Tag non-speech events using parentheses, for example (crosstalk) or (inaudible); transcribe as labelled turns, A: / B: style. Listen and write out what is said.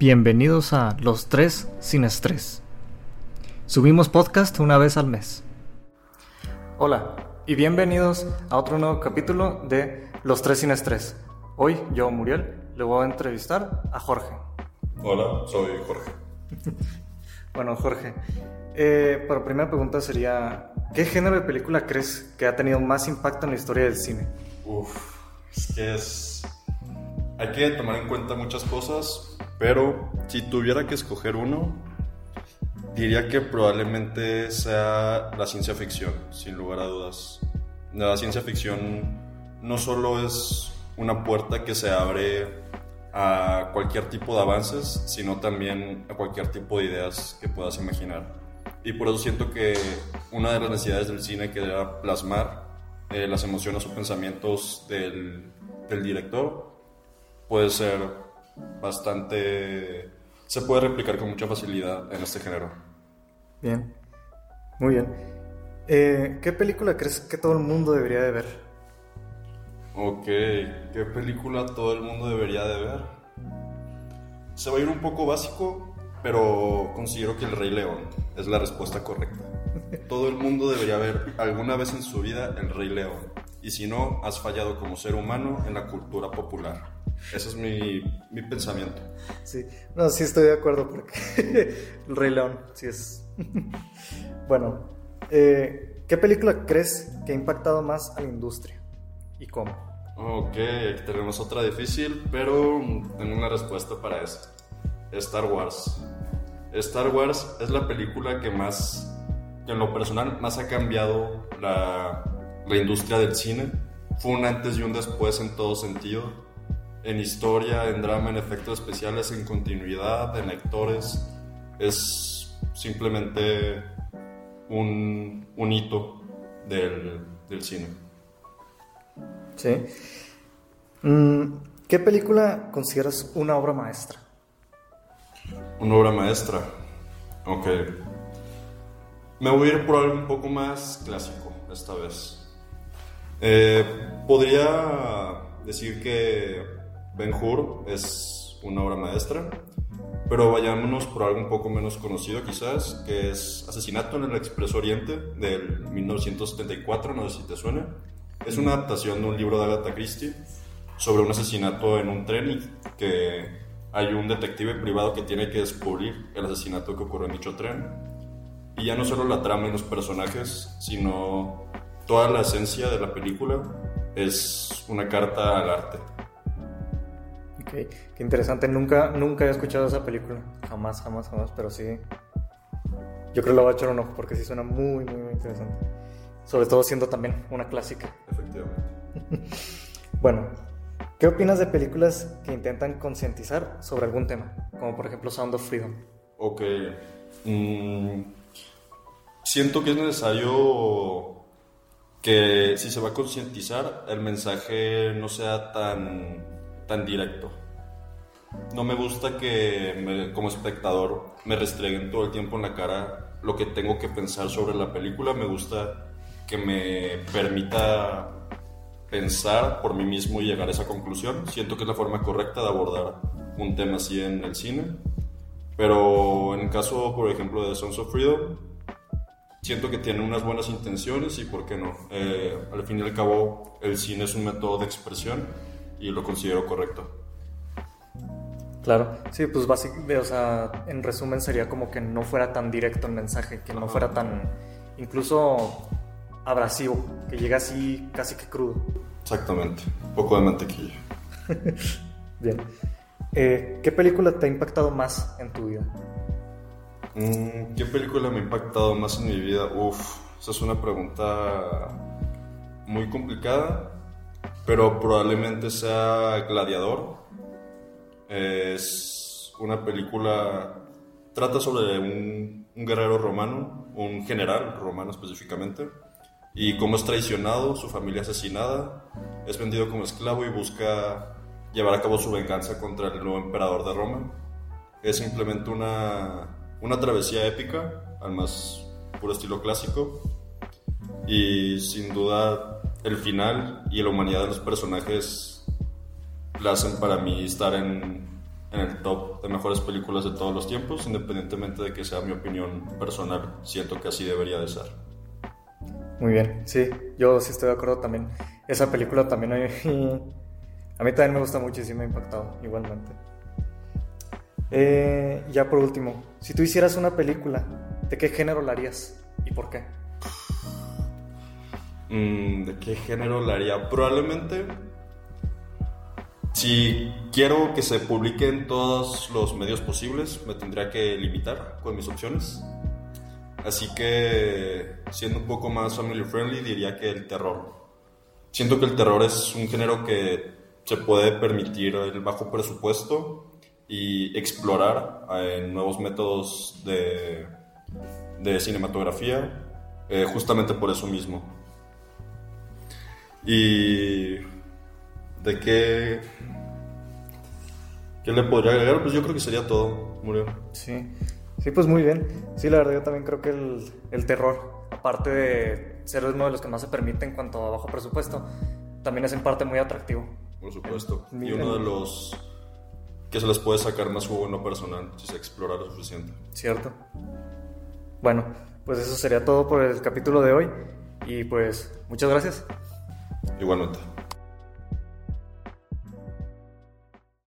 A: Bienvenidos a Los Tres Sin Estrés. Subimos podcast una vez al mes. Hola y bienvenidos a otro nuevo capítulo de Los Tres Sin Estrés. Hoy yo, Muriel, le voy a entrevistar a Jorge.
B: Hola, soy Jorge. (laughs)
A: bueno, Jorge, eh, la primera pregunta sería, ¿qué género de película crees que ha tenido más impacto en la historia del cine?
B: Uf, es que es... Hay que tomar en cuenta muchas cosas, pero si tuviera que escoger uno, diría que probablemente sea la ciencia ficción, sin lugar a dudas. La ciencia ficción no solo es una puerta que se abre a cualquier tipo de avances, sino también a cualquier tipo de ideas que puedas imaginar. Y por eso siento que una de las necesidades del cine que era plasmar eh, las emociones o pensamientos del, del director puede ser bastante... se puede replicar con mucha facilidad en este género.
A: Bien, muy bien. Eh, ¿Qué película crees que todo el mundo debería de ver?
B: Ok, ¿qué película todo el mundo debería de ver? Se va a ir un poco básico, pero considero que El Rey León es la respuesta correcta. Todo el mundo debería ver alguna vez en su vida El Rey León. Y si no, has fallado como ser humano en la cultura popular. Ese es mi, mi pensamiento.
A: Sí, no, sí estoy de acuerdo porque (laughs) El Rey León, sí es. (laughs) bueno, eh, ¿qué película crees que ha impactado más a la industria? ¿Y cómo?
B: Ok, tenemos otra difícil, pero tengo una respuesta para eso. Star Wars. Star Wars es la película que más, que en lo personal, más ha cambiado la, la industria del cine. Fue un antes y un después en todo sentido en historia, en drama, en efectos especiales, en continuidad, en actores. Es simplemente un, un hito del, del, cine.
A: Sí. Mm, ¿Qué película consideras una obra maestra?
B: Una obra maestra. Ok. Me voy a ir por algo un poco más clásico esta vez. Eh, podría decir que Ben Hur es una obra maestra, pero vayámonos por algo un poco menos conocido quizás, que es Asesinato en el Expreso Oriente del 1974, no sé si te suena. Es una adaptación de un libro de Agatha Christie sobre un asesinato en un tren y que hay un detective privado que tiene que descubrir el asesinato que ocurrió en dicho tren. Y ya no solo la trama y los personajes, sino toda la esencia de la película es una carta al arte.
A: Qué, interesante. Nunca, nunca he escuchado esa película. Jamás, jamás, jamás. Pero sí. Yo creo que lo voy a echar un ojo porque sí suena muy, muy, muy interesante. Sobre todo siendo también una clásica.
B: Efectivamente. (laughs)
A: bueno, ¿qué opinas de películas que intentan concientizar sobre algún tema? Como por ejemplo Sound of Freedom.
B: Ok. Mm, siento que es necesario que si se va a concientizar, el mensaje no sea tan tan directo. No me gusta que como espectador me restreguen todo el tiempo en la cara lo que tengo que pensar sobre la película. Me gusta que me permita pensar por mí mismo y llegar a esa conclusión. Siento que es la forma correcta de abordar un tema así en el cine. Pero en el caso, por ejemplo, de Sons of Freedom, siento que tiene unas buenas intenciones y por qué no. Eh, al fin y al cabo, el cine es un método de expresión y lo considero correcto.
A: Claro, sí, pues básicamente, o sea, en resumen sería como que no fuera tan directo el mensaje, que no fuera tan, incluso abrasivo, que llega así casi que crudo.
B: Exactamente, un poco de mantequilla. (laughs)
A: Bien. Eh, ¿Qué película te ha impactado más en tu vida?
B: Mm, ¿Qué película me ha impactado más en mi vida? Uf, esa es una pregunta muy complicada pero probablemente sea Gladiador. Es una película, trata sobre un, guerrero romano, un general romano específicamente, y cómo es traicionado, su familia asesinada, es vendido como esclavo y busca llevar a cabo su venganza contra el nuevo emperador de Roma. Es simplemente una, una travesía épica, al más puro estilo clásico, y sin duda el final y la humanidad de los personajes la hacen para mí estar en, el top de mejores películas de todos los tiempos, independientemente de que sea mi opinión personal. Siento que así debería de ser.
A: Muy bien, sí, yo sí estoy de acuerdo también. Esa película también a mí también me gusta mucho y sí me ha impactado igualmente. Eh, ya por último, si tú hicieras una película, ¿de qué género la harías y por qué?
B: Mm, ¿De qué género la haría? Probablemente si quiero que se publique en todos los medios posibles, me tendría que limitar con mis opciones. Así que, siendo un poco más family friendly, diría que el terror. Siento que el terror es un género que se puede permitir el bajo presupuesto y explorar eh, nuevos métodos de, de cinematografía, eh, justamente por eso mismo. Y de qué, qué le podría agregar, pues yo creo que sería todo, Muriel.
A: Sí, sí, pues muy bien. Sí, la verdad yo también creo que el, el terror, aparte de ser uno de los que más se permite en cuanto a bajo presupuesto, también es en parte muy atractivo.
B: Por supuesto. y uno de los que se les puede sacar más jugo en lo personal si se explora lo suficiente.
A: Cierto. Bueno, pues eso sería todo por el capítulo de hoy y pues muchas gracias.
B: Igualmente.